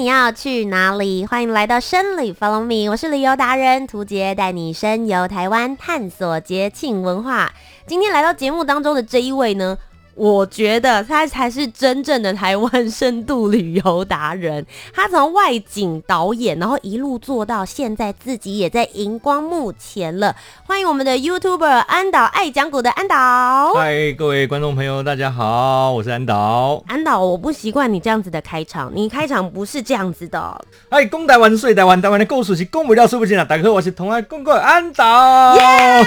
你要去哪里？欢迎来到深旅 Follow Me，我是旅游达人涂杰，带你深游台湾，探索节庆文化。今天来到节目当中的这一位呢，我觉得他才是真正的台湾深度旅游达人。他从外景导演，然后一路做到现在，自己也在荧光幕前了。欢迎我们的 YouTuber 安导爱讲古的安导。嗨，各位观众朋友，大家好，我是安导。安导，我不习惯你这样子的开场，你开场不是这样子的。嗨，公台湾睡，台湾台湾的故事是公不了说不尽啊！大家好，我是同爱公公安导。Yeah!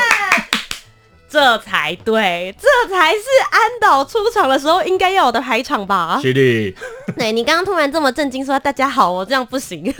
这才对，这才是安导出场的时候应该要有的排场吧？是的。对，你刚刚突然这么震惊说“大家好”，我这样不行。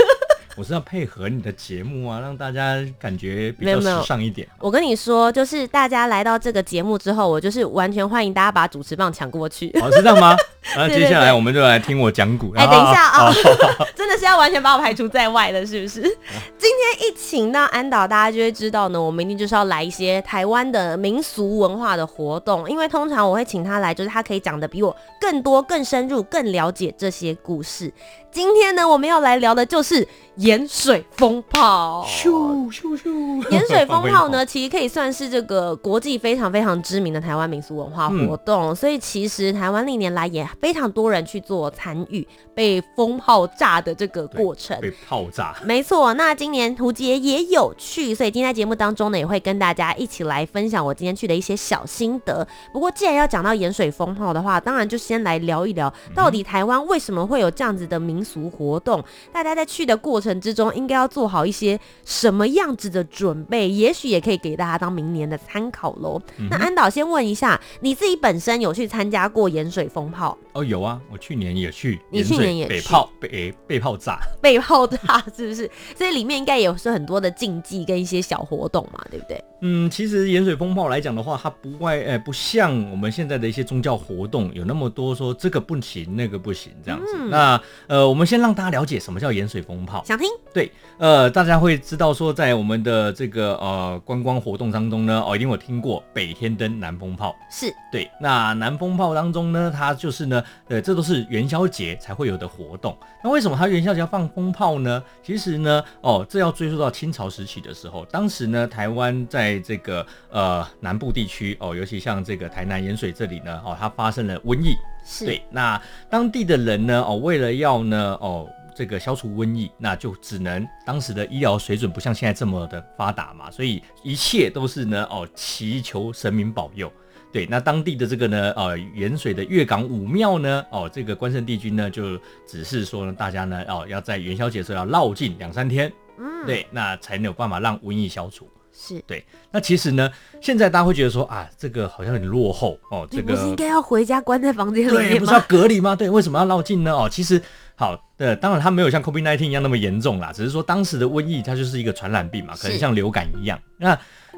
我是要配合你的节目啊，让大家感觉比较时尚一点。我跟你说，就是大家来到这个节目之后，我就是完全欢迎大家把主持棒抢过去。哦，是这样吗？那接下来我们就来听我讲古。哎，等一下啊，真的是要完全把我排除在外的，是不是？今天一请到安导，大家就会知道呢，我们一定就是要来一些台湾的民俗文化的活动。因为通常我会请他来，就是他可以讲的比我更多、更深入、更了解这些故事。今天呢，我们要来聊的就是盐水风炮。咻咻咻！盐水风炮呢，其实可以算是这个国际非常非常知名的台湾民俗文化活动。嗯、所以其实台湾历年来也非常多人去做参与被风炮炸的这个过程。被炮炸。没错。那今年胡杰也有去，所以今天在节目当中呢，也会跟大家一起来分享我今天去的一些小心得。不过既然要讲到盐水风炮的话，当然就先来聊一聊，到底台湾为什么会有这样子的民俗活动，大家在去的过程之中，应该要做好一些什么样子的准备？也许也可以给大家当明年的参考喽。嗯、那安导先问一下，你自己本身有去参加过盐水风炮？哦，有啊，我去年也去。你去年也去？被炮被诶被炮炸，被炮炸 是不是？所以里面应该也是很多的禁忌跟一些小活动嘛，对不对？嗯，其实盐水风炮来讲的话，它不外诶、欸，不像我们现在的一些宗教活动有那么多说这个不行那个不行这样子。嗯、那呃，我们先让。大家了解什么叫盐水风炮？想听？对，呃，大家会知道说，在我们的这个呃观光活动当中呢，哦，一定有听过北天灯、南风炮。是对。那南风炮当中呢，它就是呢，呃，这都是元宵节才会有的活动。那为什么它元宵节要放风炮呢？其实呢，哦，这要追溯到清朝时期的时候，当时呢，台湾在这个呃南部地区哦，尤其像这个台南盐水这里呢，哦，它发生了瘟疫。是对，那当地的人呢，哦，为了要呢，哦，这个消除瘟疫，那就只能当时的医疗水准不像现在这么的发达嘛，所以一切都是呢，哦，祈求神明保佑。对，那当地的这个呢，呃，盐水的月港武庙呢，哦，这个关圣帝君呢，就只是说呢，大家呢，哦，要在元宵节的时候要绕境两三天，嗯，对，那才能有办法让瘟疫消除。是对，那其实呢，现在大家会觉得说啊，这个好像很落后哦，这个不是应该要回家关在房间里面吗？对，不是要隔离吗？对，为什么要绕境呢？哦，其实好的，当然它没有像 COVID-19 一样那么严重啦，只是说当时的瘟疫它就是一个传染病嘛，可能像流感一样。那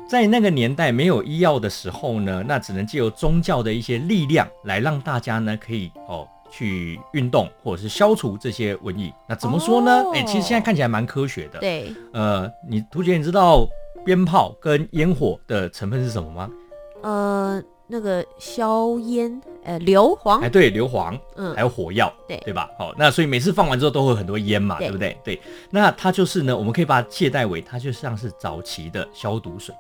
在那个年代没有医药的时候呢，那只能借由宗教的一些力量来让大家呢可以哦去运动或者是消除这些瘟疫。那怎么说呢？哎、哦，其实现在看起来蛮科学的。对，呃，你图姐你知道？鞭炮跟烟火的成分是什么吗？呃，那个硝烟，呃，硫磺。哎，对，硫磺，嗯，还有火药，对，对吧？好，那所以每次放完之后都会有很多烟嘛，对，对不对？对，那它就是呢，我们可以把它借代为，它就像是早期的消毒水。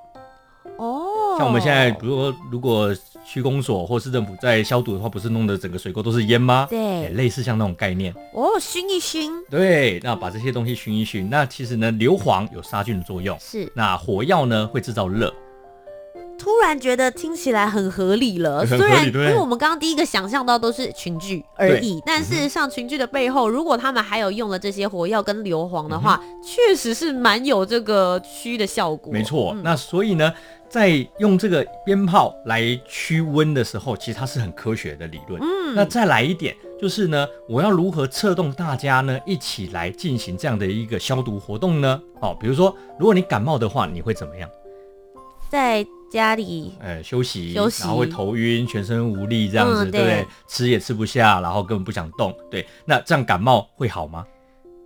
哦，像我们现在，比如说，如果区公所或市政府在消毒的话，不是弄得整个水沟都是烟吗？对，类似像那种概念。哦，熏一熏。对，那把这些东西熏一熏。那其实呢，硫磺有杀菌的作用。是。那火药呢，会制造热。突然觉得听起来很合理了，虽然因为我们刚刚第一个想象到都是群聚而已，但事实上群聚的背后，如果他们还有用了这些火药跟硫磺的话，确实是蛮有这个驱的效果。没错，那所以呢，在用这个鞭炮来驱瘟的时候，其实它是很科学的理论。嗯，那再来一点，就是呢，我要如何策动大家呢一起来进行这样的一个消毒活动呢？哦，比如说，如果你感冒的话，你会怎么样？在家里，呃，休息，休息，然后会头晕、全身无力这样子，嗯、对不对？吃也吃不下，然后根本不想动，对。那这样感冒会好吗？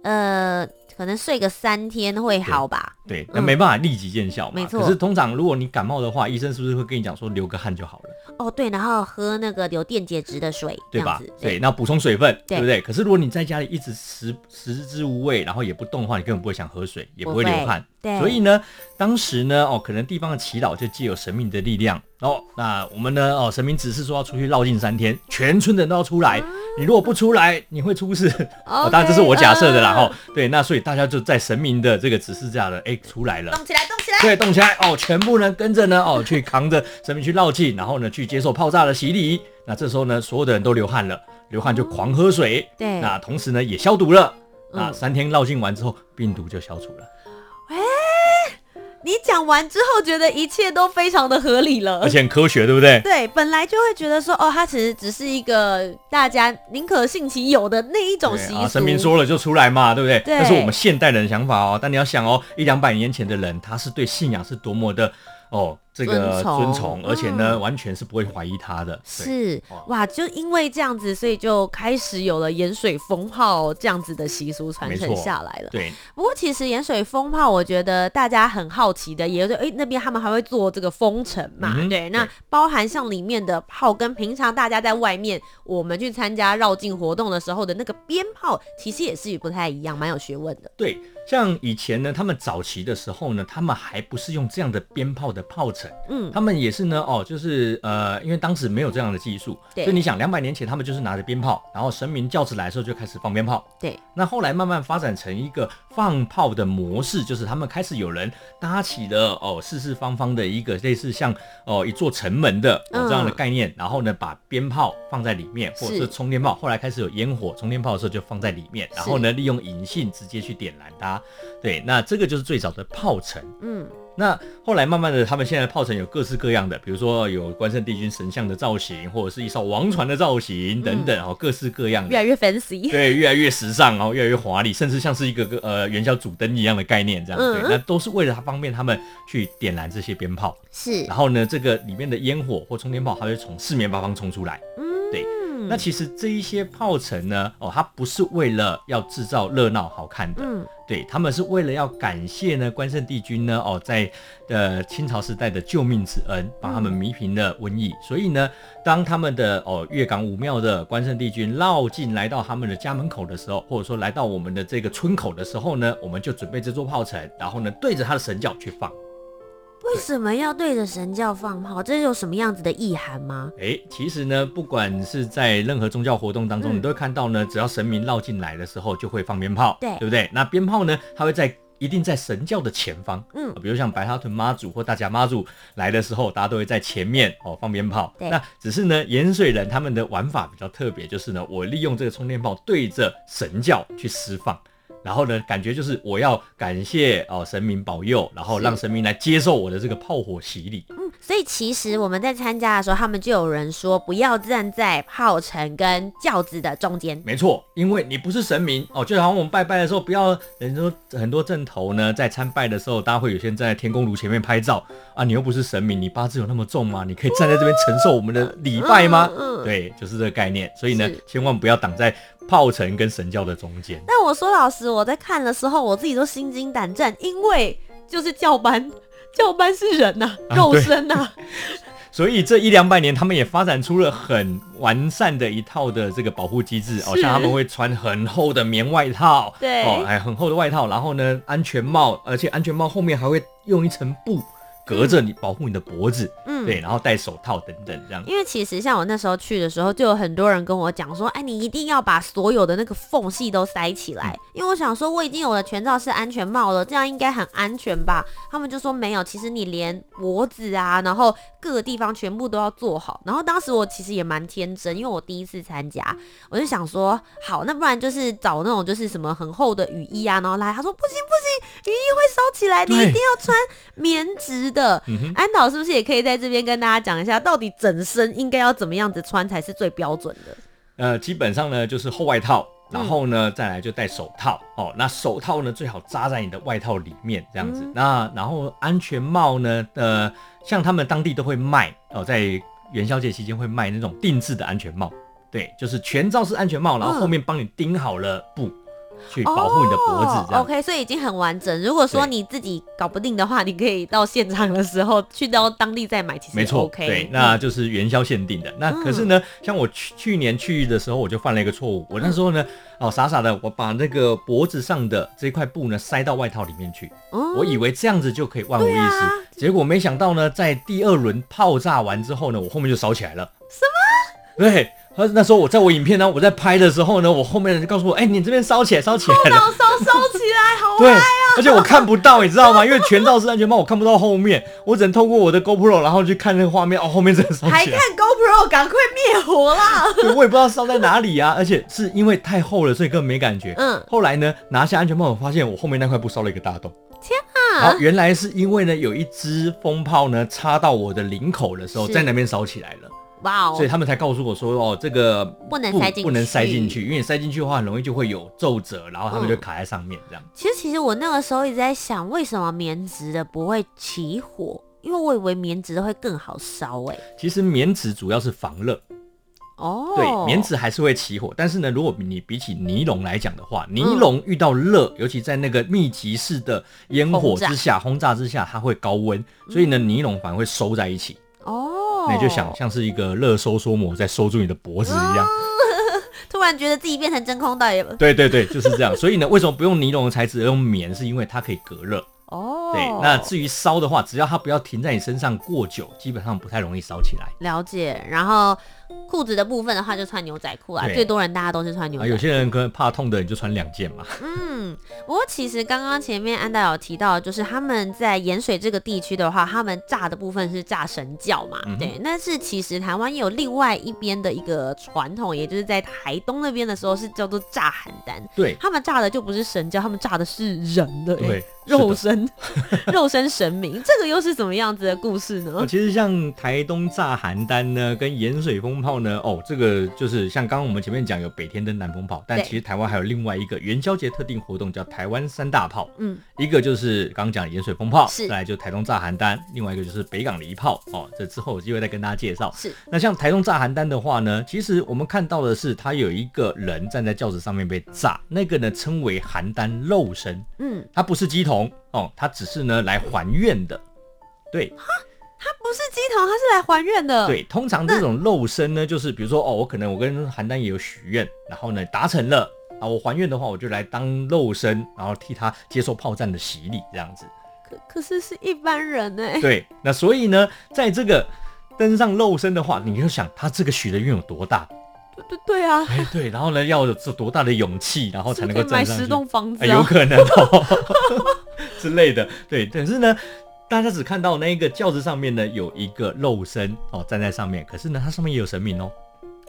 呃。可能睡个三天会好吧？对，那、嗯、没办法立即见效嘛。没错。可是通常如果你感冒的话，医生是不是会跟你讲说流个汗就好了？哦，对，然后喝那个有电解质的水，对吧？对，那补充水分，对，不对？可是如果你在家里一直食食之无味，然后也不动的话，你根本不会想喝水，也不会流汗。对，所以呢，当时呢，哦，可能地方的祈祷就借有神明的力量，哦，那我们呢，哦，神明指示说要出去绕境三天，全村的人都要出来，你如果不出来，你会出事。Okay, 哦，当然这是我假设的啦，哈、呃，对，那所以大家就在神明的这个指示下的，哎，出来了，动起来，动起来，对，动起来，哦，全部呢跟着呢，哦，去扛着神明去绕境，然后呢去接受泡炸的洗礼。那这时候呢，所有的人都流汗了，流汗就狂喝水，对，那同时呢也消毒了，那三天绕境完之后，病毒就消除了。你讲完之后，觉得一切都非常的合理了，而且很科学，对不对？对，本来就会觉得说，哦，它其实只是一个大家宁可信其有的那一种习俗。啊，神明说了就出来嘛，对不对？对。这是我们现代人的想法哦，但你要想哦，一两百年前的人，他是对信仰是多么的。哦，这个尊崇，而且呢，嗯，完全是不会怀疑他的。是哇，就因为这样子，所以就开始有了盐水风炮这样子的习俗传承下来了。对。不过其实盐水风炮，我觉得大家很好奇的，也就哎那边他们还会做这个封城嘛，嗯？对。那包含像里面的炮，跟平常大家在外面我们去参加绕境活动的时候的那个鞭炮，其实也是不太一样，蛮有学问的。对。像以前呢，他们早期的时候呢，他们还不是用这样的鞭炮的炮城，嗯，他们也是呢，哦，就是呃，因为当时没有这样的技术，对，所以你想，两百年前他们就是拿着鞭炮，然后神明轿子来的时候就开始放鞭炮，对，那后来慢慢发展成一个放炮的模式，就是他们开始有人搭起了哦四四方方的一个类似像哦一座城门的、哦、这样的概念，嗯、然后呢把鞭炮放在里面，或者是充电炮，后来开始有烟火充电炮的时候就放在里面，然后呢利用引信直接去点燃它。对，那这个就是最早的炮城。嗯，那后来慢慢的，他们现在的炮城有各式各样的，比如说有关圣帝君神像的造型，或者是一艘王船的造型等等，哦，各式各样的，越来越 fancy，对，越来越时尚，然后越来越华丽，甚至像是一个个呃元宵主灯一样的概念这样。对，那都是为了它方便他们去点燃这些鞭炮。是，然后呢，这个里面的烟火或冲天炮，它会从四面八方冲出来。嗯，对。那其实这一些炮城呢，哦，它不是为了要制造热闹好看的，嗯，对，他们是为了要感谢呢关圣帝君呢，哦，在呃清朝时代的救命之恩，帮他们弥平了瘟疫，嗯，所以呢，当他们的哦粤港武庙的关圣帝君绕境来到他们的家门口的时候，或者说来到我们的这个村口的时候呢，我们就准备这座炮城，然后呢对着他的神脚去放。为什么要对着神教放炮？这是有什么样子的意涵吗？哎、欸，其实呢，不管是在任何宗教活动当中，嗯、你都会看到呢，只要神明绕进来的时候，就会放鞭炮，对，对不对？那鞭炮呢，它会在一定在神教的前方，嗯，比如像白沙屯妈祖或大甲妈祖来的时候，大家都会在前面哦放鞭炮。对，那只是呢，盐水人他们的玩法比较特别，就是呢，我利用这个充电炮对着神教去释放。然后呢，感觉就是我要感谢哦神明保佑，然后让神明来接受我的这个炮火洗礼。嗯，所以其实我们在参加的时候，他们就有人说不要站在炮城跟轿子的中间。没错，因为你不是神明哦，就好像我们拜拜的时候，不要人说很多阵头呢，在参拜的时候，大家会有些人站在天公炉前面拍照啊，你又不是神明，你八字有那么重吗？你可以站在这边承受我们的礼拜吗？嗯，嗯，对，就是这个概念。所以呢，千万不要挡在。炮城跟神教的中间，但我说老实，我在看的时候，我自己都心惊胆战，因为就是教班，教班是人呐、啊，肉身呐、啊，所以这一两百年，他们也发展出了很完善的一套的这个保护机制，哦，像他们会穿很厚的棉外套，对，哦，还很厚的外套，然后呢，安全帽，而且安全帽后面还会用一层布。隔着你保护你的脖子，嗯，对，然后戴手套等等这样。因为其实像我那时候去的时候，就有很多人跟我讲说，哎，你一定要把所有的那个缝隙都塞起来，嗯，因为我想说我已经有了全罩式安全帽了，这样应该很安全吧？他们就说没有，其实你连脖子啊，然后各个地方全部都要做好。然后当时我其实也蛮天真，因为我第一次参加，我就想说，好，那不然就是找那种就是什么很厚的雨衣啊，然后来。他说不行不行，雨衣会烧起来，你一定要穿棉质的。嗯、安导是不是也可以在这边跟大家讲一下，到底整身应该要怎么样子穿才是最标准的？呃，基本上呢就是厚外套。然后呢，再来就戴手套哦。那手套呢，最好扎在你的外套里面，这样子。嗯、那然后安全帽呢，呃，像他们当地都会卖哦，在元宵节期间会卖那种定制的安全帽，对，就是全罩式安全帽，然后后面帮你钉好了布。嗯去保护你的脖子，哦，OK，所以已经很完整。如果说你自己搞不定的话，你可以到现场的时候去到当地再买，其实没错，OK，对，那就是元宵限定的。那可是呢，像我去去年去的时候，我就犯了一个错误。我那时候呢，哦，傻傻的，我把那个脖子上的这块布呢塞到外套里面去，我以为这样子就可以万无一失。结果没想到呢，在第二轮炮炸完之后呢，我后面就烧起来了。什么？对。那时候我在我影片呢，我在拍的时候呢，我后面人就告诉我，哎、欸，你这边烧起来，烧起来了，烧烧起来，好嗨啊！而且我看不到，你知道吗？因为全罩式安全帽，我看不到后面，我只能透过我的 GoPro，然后去看那个画面。哦，后面真的烧起来，还看 GoPro，赶快灭火啦！我也不知道烧在哪里啊，而且是因为太厚了，所以根本没感觉。嗯，后来呢，拿下安全帽，我发现我后面那块布烧了一个大洞。天啊！好，原来是因为呢，有一支风炮呢插到我的领口的时候，在那边烧起来了。哇哦！所以他们才告诉我说，哦，这个不能塞进去，不能塞进去，因为你塞进去的话，很容易就会有皱褶，然后他们就卡在上面这样。其实，其实我那个时候一直在想，为什么棉质的不会起火？因为我以为棉质的会更好烧。哎，其实棉质主要是防热。哦，对，棉质还是会起火，但是呢，如果你比起尼龙来讲的话，尼龙遇到热，尤其在那个密集式的烟火之下、轰炸之下，它会高温，所以呢，尼龙反而会收在一起。哦。那你就想像是一个热收缩膜在收住你的脖子一样，突然觉得自己变成真空袋了。对对对，就是这样。所以呢，为什么不用尼龙的材质而用棉？是因为它可以隔热。哦，对。那至于烧的话，只要它不要停在你身上过久，基本上不太容易烧起来。了解。然后。裤子的部分的话，就穿牛仔裤啊。最多人大家都是穿牛仔裤。有些人可能怕痛的，你就穿两件嘛。嗯，不过其实刚刚前面安大有提到，就是他们在盐水这个地区的话，他们炸的部分是炸神教嘛。嗯、对，但是其实台湾也有另外一边的一个传统，也就是在台东那边的时候是叫做炸邯郸。对，他们炸的就不是神教，他们炸的是人的。对。肉身，肉身神明，这个又是怎么样子的故事呢？其实像台东炸邯郸呢，跟盐水蜂炮呢，哦，这个就是像刚刚我们前面讲有北天灯、南风炮，但其实台湾还有另外一个元宵节特定活动叫台湾三大炮。嗯，一个就是刚刚讲的盐水风炮，是，再来就台东炸邯郸，另外一个就是北港离炮。哦，这之后有机会再跟大家介绍。是，那像台东炸邯郸的话呢，其实我们看到的是，他有一个人站在轿子上面被炸，那个呢称为邯郸肉身。嗯，它不是鸡童。哦，他只是呢来还愿的，对，哈，他不是鸡童，他是来还愿的。对，通常这种肉身呢，就是比如说哦，我可能我跟邯郸也有许愿，然后呢达成了啊，我还愿的话，我就来当肉身，然后替他接受炮战的洗礼，这样子。可可是是一般人呢？对，那所以呢，在这个登上肉身的话，你就想他这个许的愿有多大？对对啊，哎对，然后呢要有多大的勇气，然后才能够。买十栋房子，哎，有可能哦。之类的，对，但是呢，大家只看到那个轿子上面呢有一个肉身哦站在上面，可是呢，它上面也有神明哦。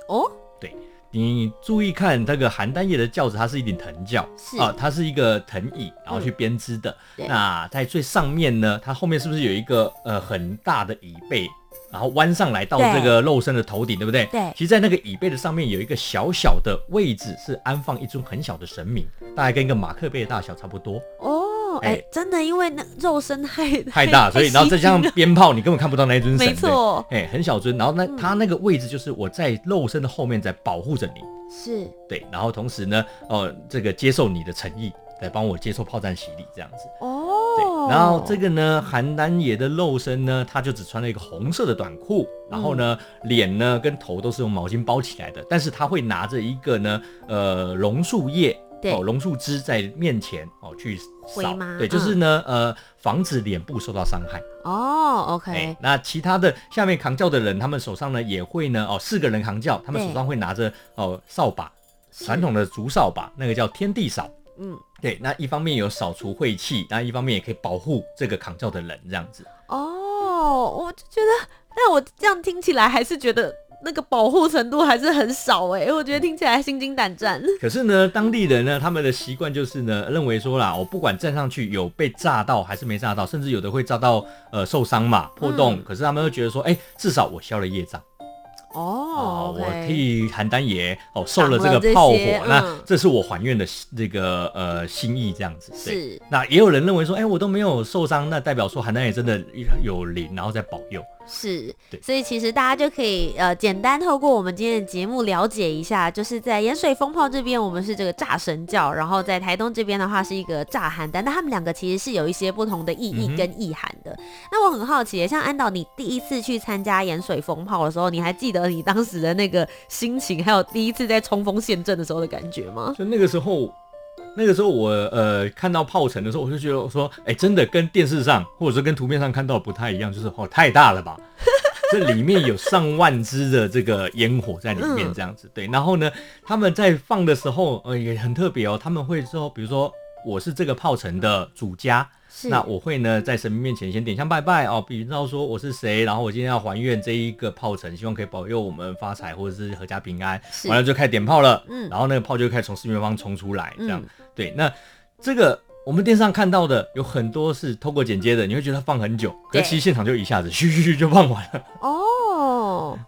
哦，对，你注意看这个邯郸爷的轿子，它是一顶藤轿，是啊，它是一个藤椅，然后去编织的。嗯、那在最上面呢，它后面是不是有一个呃很大的椅背？然后弯上来到这个肉身的头顶，对，对不对？对。其实，在那个椅背的上面有一个小小的位置，是安放一尊很小的神明，大概跟一个马克杯的大小差不多。哦，哎、欸，真的，因为那肉身太 太大，所以然后再加上鞭炮，你根本看不到那一尊神。没错。哎，很小尊，然后那他那个位置就是我在肉身的后面在保护着你。是。对，然后同时呢，哦、呃，这个接受你的诚意，来帮我接受炮弹洗礼，这样子。哦。对然后这个呢，邯郸爷的肉身呢，他就只穿了一个红色的短裤，然后呢，脸呢跟头都是用毛巾包起来的，但是他会拿着一个呢，呃，榕树叶，对，哦，榕树枝在面前哦去扫，对，就是呢，呃，防止脸部受到伤害。哦，OK。哎，那其他的下面扛轿的人，他们手上呢也会呢，哦，四个人扛轿，他们手上会拿着哦扫把，传统的竹扫把，那个叫天地扫。嗯，对，那一方面有扫除晦气，那一方面也可以保护这个扛轿的人，这样子。哦，我就觉得，但我这样听起来还是觉得那个保护程度还是很少哎，我觉得听起来心惊胆战。可是呢，当地人呢，他们的习惯就是呢，认为说啦，我不管站上去有被炸到还是没炸到，甚至有的会炸到呃受伤嘛破洞，嗯、可是他们会觉得说，哎、欸，至少我消了业障。哦，我替邯郸爷哦受了这个炮火，嗯、那这是我还愿的这个呃心意，这样子。是。那也有人认为说，哎、欸，我都没有受伤，那代表说邯郸爷真的有灵，然后在保佑。是，所以其实大家就可以呃简单透过我们今天的节目了解一下，就是在盐水风炮这边，我们是这个炸神教，然后在台东这边的话是一个炸邯郸，但他们两个其实是有一些不同的意义跟意涵的。嗯、那我很好奇，像安导，你第一次去参加盐水风炮的时候，你还记得你当时的那个心情，还有第一次在冲锋陷阵的时候的感觉吗？就那个时候。那个时候我呃看到炮城的时候，我就觉得我说，哎、欸，真的跟电视上或者说跟图片上看到不太一样，就是哦太大了吧，这里面有上万支的这个烟火在里面这样子，嗯、对。然后呢，他们在放的时候，呃也很特别哦，他们会说，比如说我是这个炮城的主家。那我会呢，在神明面前先点香拜拜哦，比如说我是谁，然后我今天要还愿这一个炮城，希望可以保佑我们发财或者是阖家平安。完了就开始点炮了，嗯，然后那个炮就开始从四面方冲出来，这样、嗯、对。那这个我们电视上看到的有很多是透过剪接的，你会觉得放很久，可是其实现场就一下子嘘嘘嘘就放完了。哦，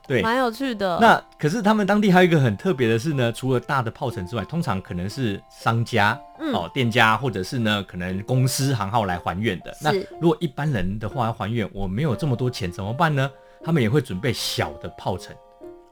对，蛮有趣的。那可是他们当地还有一个很特别的是呢，除了大的炮城之外，通常可能是商家。哦，店家或者是呢，可能公司行号来还愿的。那如果一般人的话要还愿，我没有这么多钱怎么办呢？他们也会准备小的炮城。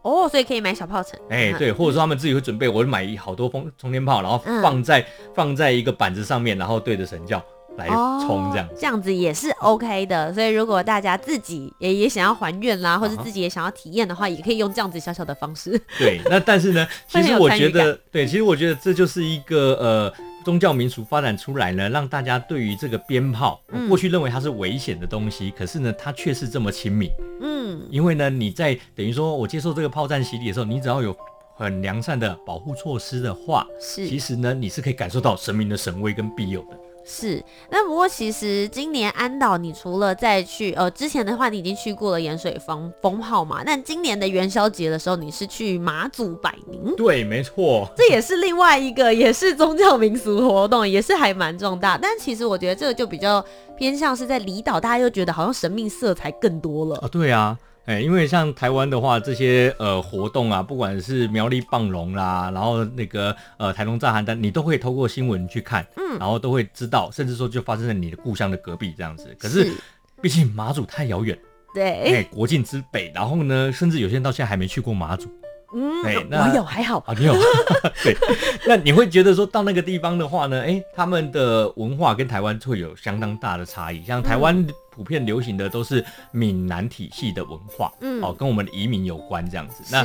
哦，所以可以买小炮城。哎，对，或者说他们自己会准备，我买好多风冲天炮，然后放在、嗯、放在一个板子上面，然后对着神轿。来冲这样这样子也是 OK 的。所以如果大家自己也也想要还愿啦，或者自己也想要体验的话，也可以用这样子小小的方式。对，那但是呢，其实我觉得，对，其实我觉得这就是一个呃宗教民俗发展出来呢，让大家对于这个鞭炮，过去认为它是危险的东西，嗯、可是呢，它却是这么亲密。嗯，因为呢，你在等于说我接受这个炮战洗礼的时候，你只要有很良善的保护措施的话，是，其实呢，你是可以感受到神明的神威跟庇佑的。是，那不过其实今年安岛，你除了再去，呃，之前的话你已经去过了盐水蜂蜂炮嘛，但今年的元宵节的时候，你是去马祖摆暝。对，没错，这也是另外一个，也是宗教民俗活动，也是还蛮重大。但其实我觉得这个就比较偏向是在离岛，大家又觉得好像神秘色彩更多了。啊，对啊。哎，因为像台湾的话，这些呃活动啊，不管是苗栗棒龙啦，然后那个呃台东炸邯郸，你都会透过新闻去看，嗯，然后都会知道，甚至说就发生在你的故乡的隔壁这样子。可是，是毕竟马祖太遥远，对，哎，国境之北，然后呢，甚至有些人到现在还没去过马祖。嗯，哎，那我有还好啊，你有，对，那你会觉得说到那个地方的话呢，哎，他们的文化跟台湾会有相当大的差异。像台湾普遍流行的都是闽南体系的文化，嗯，哦，跟我们的移民有关这样子。那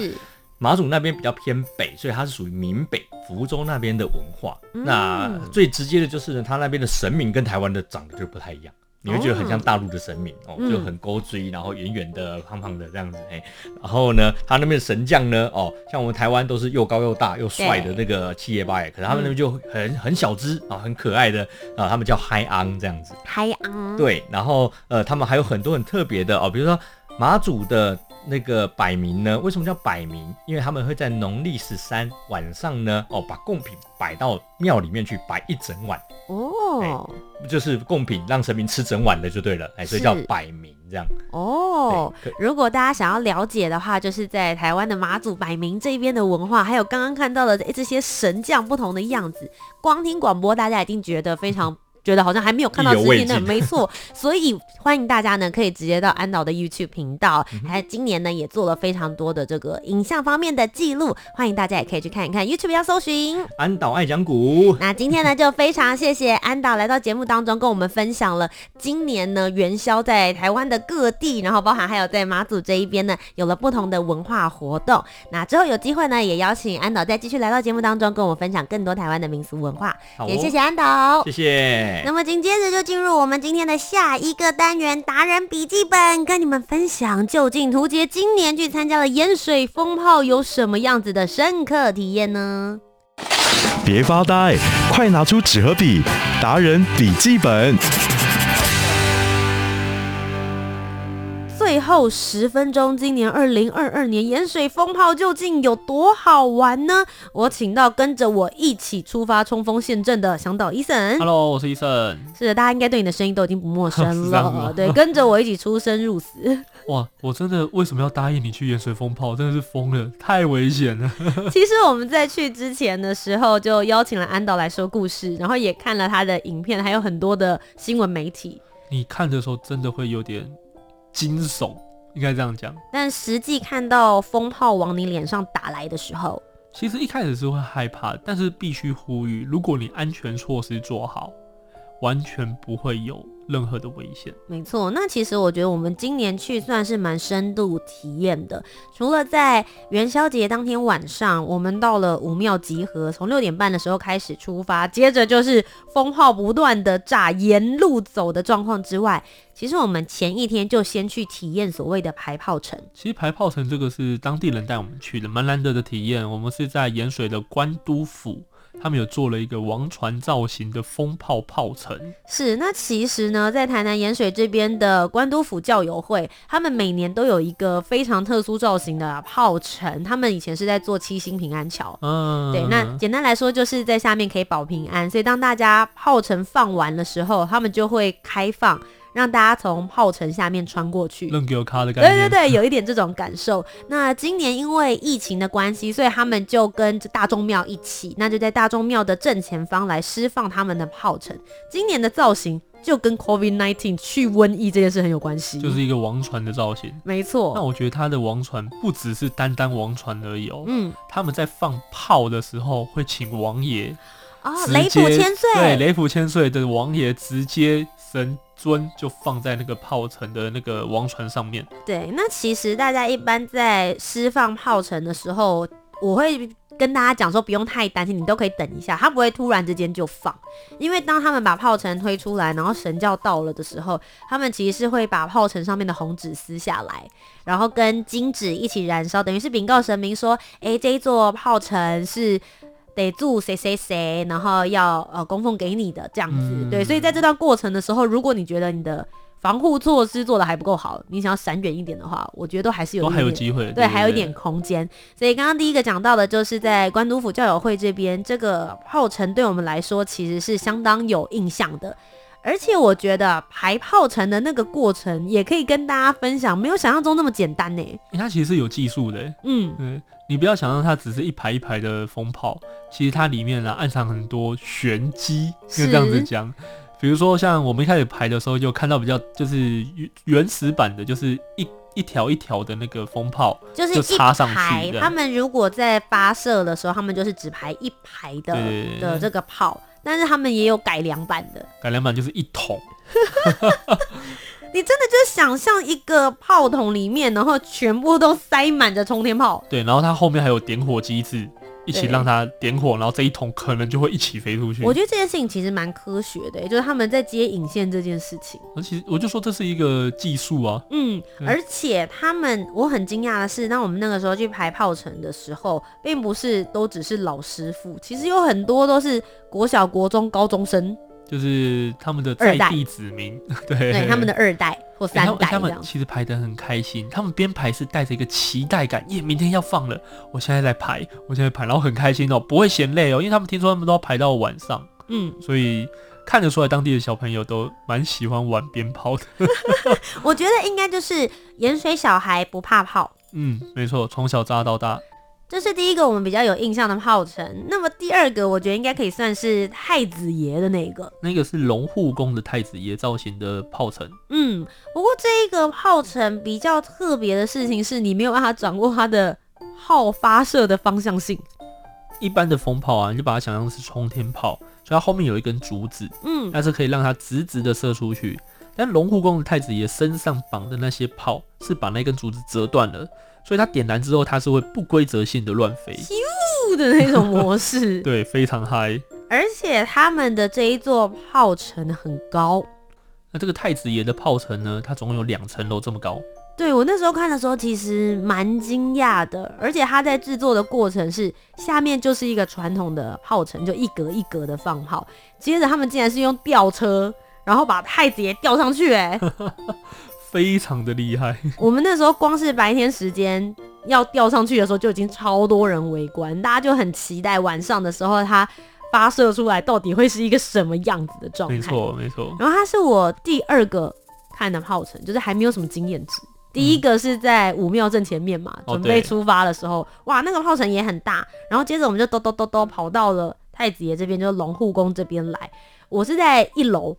马祖那边比较偏北，所以它是属于闽北福州那边的文化。嗯、那最直接的就是呢，它那边的神明跟台湾的长得就不太一样。你会觉得很像大陆的神明哦，哦，就很勾追，然后圆圆的、胖胖的这样子，哎，然后呢，他那边的神将呢，哦，像我们台湾都是又高又大又帅的那个七爷八爷，可是他们那边就很很小只啊，很可爱的啊，他们叫嗨昂这样子，嗨昂，对，然后呃，他们还有很多很特别的哦，比如说马祖的。那个摆明呢？为什么叫摆明？因为他们会在农历十三晚上呢，哦，把贡品摆到庙里面去，摆一整晚哦，就是贡品让神明吃整晚的就对了，哎，所以叫摆明这样哦。如果大家想要了解的话，就是在台湾的马祖摆明这边的文化，还有刚刚看到的这些神将不同的样子，光听广播大家一定觉得非常。觉得好像还没有看到之前的，没错，所以欢迎大家呢可以直接到安导的 YouTube 频道，还有今年呢也做了非常多的这个影像方面的记录，欢迎大家也可以去看一看 YouTube 要搜寻安导爱讲古。那今天呢就非常谢谢安导来到节目当中跟我们分享了今年呢元宵在台湾的各地，然后包含还有在马祖这一边呢有了不同的文化活动。那之后有机会呢也邀请安导再继续来到节目当中跟我们分享更多台湾的民俗文化。也谢谢安导，谢谢。那么紧接着就进入我们今天的下一个单元达人笔记本，跟你们分享究竟图杰今年去参加了盐水风炮有什么样子的深刻体验呢？别发呆，快拿出纸和笔，达人笔记本。后十分钟，今年二零二二年盐水风炮究竟有多好玩呢？我请到跟着我一起出发冲锋陷阵的向导伊森。Hello，我是伊森。是的，大家应该对你的声音都已经不陌生了。对，跟着我一起出生入死。哇，我真的为什么要答应你去盐水风炮？真的是疯了，太危险了。其实我们在去之前的时候就邀请了安导来说故事，然后也看了他的影片，还有很多的新闻媒体。你看的时候真的会有点惊悚，应该这样讲。但实际看到风炮往你脸上打来的时候，其实一开始是会害怕，但是必须呼吁，如果你安全措施做好，完全不会有任何的危险。没错，那其实我觉得我们今年去算是蛮深度体验的。除了在元宵节当天晚上，我们到了武庙集合，从六点半的时候开始出发，接着就是风炮不断的炸，沿路走的状况之外，其实我们前一天就先去体验所谓的排炮城。其实排炮城这个是当地人带我们去的，蛮难得的体验。我们是在盐水的关都府。他们有做了一个王船造型的风炮炮城，是。那其实呢，在台南盐水这边的关都府教友会，他们每年都有一个非常特殊造型的炮城。他们以前是在做七星平安桥，嗯，对。那简单来说，就是在下面可以保平安。所以当大家炮城放完的时候，他们就会开放。让大家从炮城下面穿过去，扔给我卡的感觉。对对对，有一点这种感受。那今年因为疫情的关系，所以他们就跟大众庙一起，那就在大众庙的正前方来释放他们的炮城。今年的造型就跟 COVID nineteen 去瘟疫这件事很有关系，就是一个王船的造型。没错。那我觉得他的王船不只是单单王船而已哦。嗯。他们在放炮的时候会请王爷哦，雷普千岁。对，雷普千岁的王爷直接升。尊就放在那个炮城的那个王船上面。对，那其实大家一般在释放炮城的时候，我会跟大家讲说，不用太担心，你都可以等一下，他不会突然之间就放，因为当他们把炮城推出来，然后神教到了的时候，他们其实是会把炮城上面的红纸撕下来，然后跟金纸一起燃烧，等于是禀告神明说，哎、欸，这一座炮城是。得住谁谁谁，然后要呃供奉给你的这样子，嗯、对，所以在这段过程的时候，如果你觉得你的防护措施做的还不够好，你想要闪远一点的话，我觉得都还是有都还有机会，对，还有一点空间。所以刚刚第一个讲到的就是在关都府教友会这边，这个炮城对我们来说其实是相当有印象的。而且我觉得排炮城的那个过程也可以跟大家分享，没有想象中那么简单呢。欸，它其实是有技术的。嗯，对，你不要想象它只是一排一排的风炮，其实它里面呢暗藏很多玄机。就这样子讲，比如说像我们一开始排的时候，就看到比较就是原始版的，就是一一条一条的那个风炮，就是插上去。他们如果在发射的时候，他们就是只排一排的的这个炮。但是他们也有改良版的，改良版就是一桶，你真的就是想象一个炮筒里面，然后全部都塞满着冲天炮，对，然后它后面还有点火机制。一起让它点火，然后这一桶可能就会一起飞出去。我觉得这件事情其实蛮科学的，就是他们在接引线这件事情。而且我就说这是一个技术啊。嗯，而且他们我很惊讶的是，当我们那个时候去排炮城的时候，并不是都只是老师傅，其实有很多都是国小、国中、高中生。就是他们的在地子民，对对，他们的二代或三代，他们其实排得很开心。他们边排是带着一个期待感，耶，明天要放了，我现在在排，我现在排，然后很开心哦，不会嫌累哦，因为他们听说他们都要排到晚上，嗯，所以看得出来当地的小朋友都蛮喜欢玩鞭炮的。我觉得应该就是盐水小孩不怕炮，嗯，没错，从小扎到大。这是第一个我们比较有印象的炮城，那么第二个我觉得应该可以算是太子爷的那个，那个是龙护宫的太子爷造型的炮城。嗯，不过这一个炮城比较特别的事情是你没有办法掌握它的炮发射的方向性。一般的风炮啊，你就把它想象是冲天炮，所以它后面有一根竹子，嗯，那是可以让它直直的射出去。但龙护宫的太子爷身上绑的那些炮是把那根竹子折断了。所以它点燃之后，它是会不规则性的乱飞，咻的那种模式，对，非常嗨。而且他们的这一座炮城很高，那这个太子爷的炮城呢，它总共有两层楼这么高。对，我那时候看的时候，其实蛮惊讶的。而且它在制作的过程是，下面就是一个传统的炮城，就一格一格的放炮。接着他们竟然是用吊车，然后把太子爷吊上去，哎。非常的厉害。我们那时候光是白天时间要吊上去的时候，就已经超多人围观，大家就很期待晚上的时候它发射出来到底会是一个什么样子的状态。没错，没错。然后它是我第二个看的炮程，就是还没有什么经验值。第一个是在武庙正前面嘛，准备出发的时候，哇，那个炮程也很大。然后接着我们就兜兜兜兜跑到了太子爷这边，就是龙护宫这边来。我是在一楼。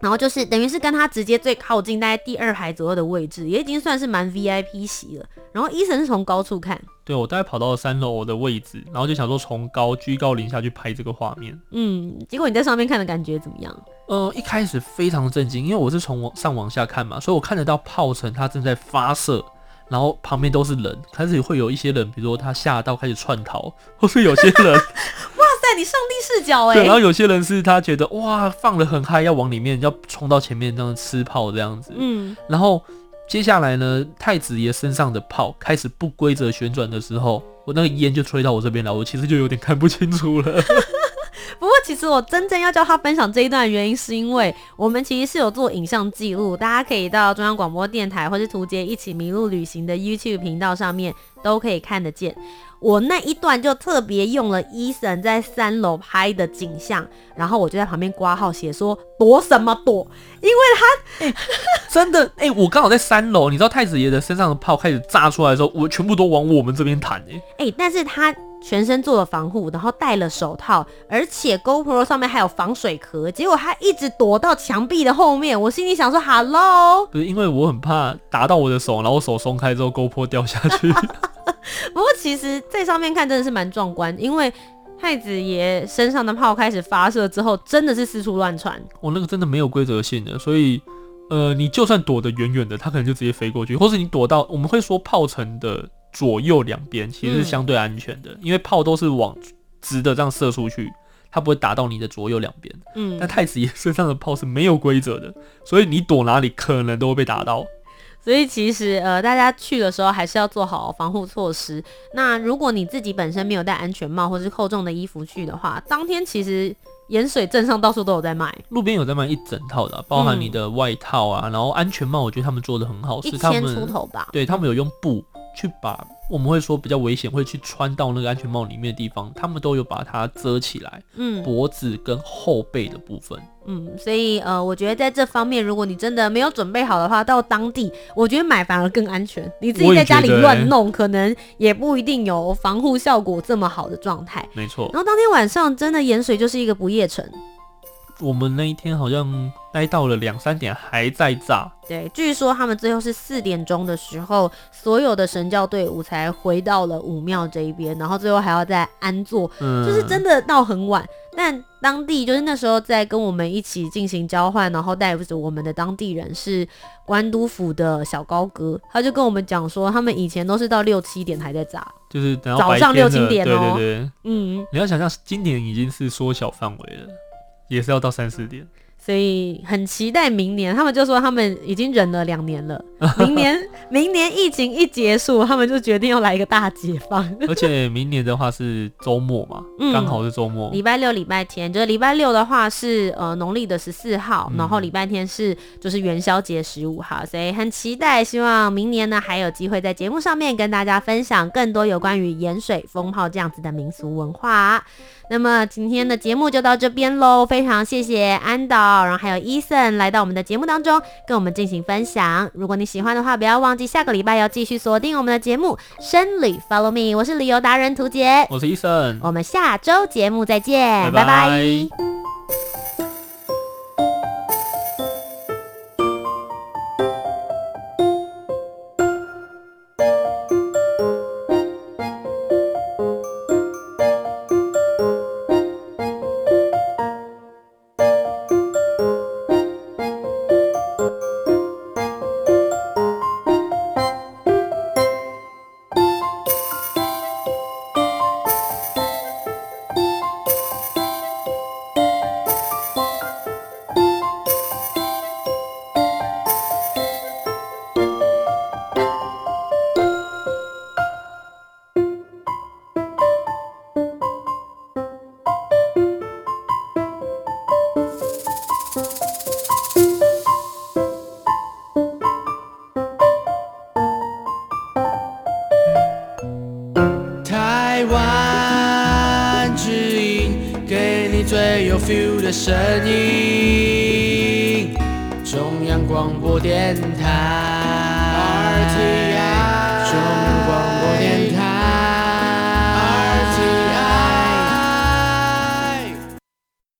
然后就是等于是跟他直接最靠近，大概第二排左右的位置，也已经算是蛮 VIP 席了。然后医生是从高处看，对，我大概跑到了三楼的位置，然后就想说从高居高临下去拍这个画面。嗯，结果你在上面看的感觉怎么样？呃，一开始非常震惊，因为我是从往上往下看嘛，所以我看得到炮城它正在发射，然后旁边都是人，开始会有一些人，比如说他吓到开始窜逃，或是有些人。你上帝视角哎、欸，对，然后有些人是他觉得哇放的很嗨，要往里面要冲到前面这样吃炮这样子，嗯，然后接下来呢，太子爷身上的炮开始不规则旋转的时候，我那个烟就吹到我这边来，我其实就有点看不清楚了。不过其实我真正要叫他分享这一段的原因，是因为我们其实是有做影像记录，大家可以到中央广播电台或是图杰一起迷路旅行的 YouTube 频道上面都可以看得见。我那一段就特别用了 Eason 在三楼拍的景象，然后我就在旁边挂号写说躲什么躲，因为他、欸、真的哎、欸，我刚好在三楼，你知道太子爷的身上的炮开始炸出来的时候，我全部都往我们这边弹哎哎，但是他全身做了防护，然后戴了手套，而且 GoPro 上面还有防水壳，结果他一直躲到墙壁的后面，我心里想说 Hello，不是因为我很怕打到我的手，然后我手松开之后 GoPro 掉下去。不过其实，在上面看真的是蛮壮观，因为太子爷身上的炮开始发射之后，真的是四处乱窜。我那个真的没有规则性的，所以呃，你就算躲得远远的，他可能就直接飞过去，或是你躲到我们会说炮城的左右两边，其实是相对安全的，嗯、因为炮都是往直的这样射出去，它不会打到你的左右两边。嗯，但太子爷身上的炮是没有规则的，所以你躲哪里可能都会被打到。所以其实呃，大家去的时候还是要做好防护措施。那如果你自己本身没有戴安全帽或是厚重的衣服去的话，当天其实盐水镇上到处都有在卖，路边有在卖一整套的，包含你的外套啊，嗯、然后安全帽，我觉得他们做的很好，是他们出头吧？对，他们有用布去把。我们会说比较危险，会去穿到那个安全帽里面的地方，他们都有把它遮起来，嗯，脖子跟后背的部分，嗯，所以呃，我觉得在这方面，如果你真的没有准备好的话，到当地，我觉得买反而更安全。你自己在家里乱弄，可能也不一定有防护效果这么好的状态。没错。然后当天晚上真的盐水就是一个不夜城。我们那一天好像待到了两三点还在炸。对，据说他们最后是四点钟的时候，所有的神教队伍才回到了武庙这一边，然后最后还要再安坐，嗯、就是真的到很晚。但当地就是那时候在跟我们一起进行交换，然后带着我们的当地人是关都府的小高哥，他就跟我们讲说，他们以前都是到六七点还在炸，就是早上六七点哦。对对对，嗯，你要想象今年已经是缩小范围了。也是要到三四点，所以很期待明年。他们就说他们已经忍了两年了，明年明年疫情一结束，他们就决定要来一个大解放。而且明年的话是周末嘛，刚、嗯、好是周末，礼拜六、礼拜天。就是礼拜六的话是呃农历的十四号，嗯、然后礼拜天是就是元宵节十五号，所以很期待。希望明年呢还有机会在节目上面跟大家分享更多有关于盐水风炮这样子的民俗文化。那么今天的节目就到这边喽，非常谢谢安导，然后还有 Eason 来到我们的节目当中，跟我们进行分享。如果你喜欢的话，不要忘记下个礼拜要继续锁定我们的节目《生旅 Follow Me》，我是旅游达人涂杰，我是 Eason，我们下周节目再见，拜拜。拜拜。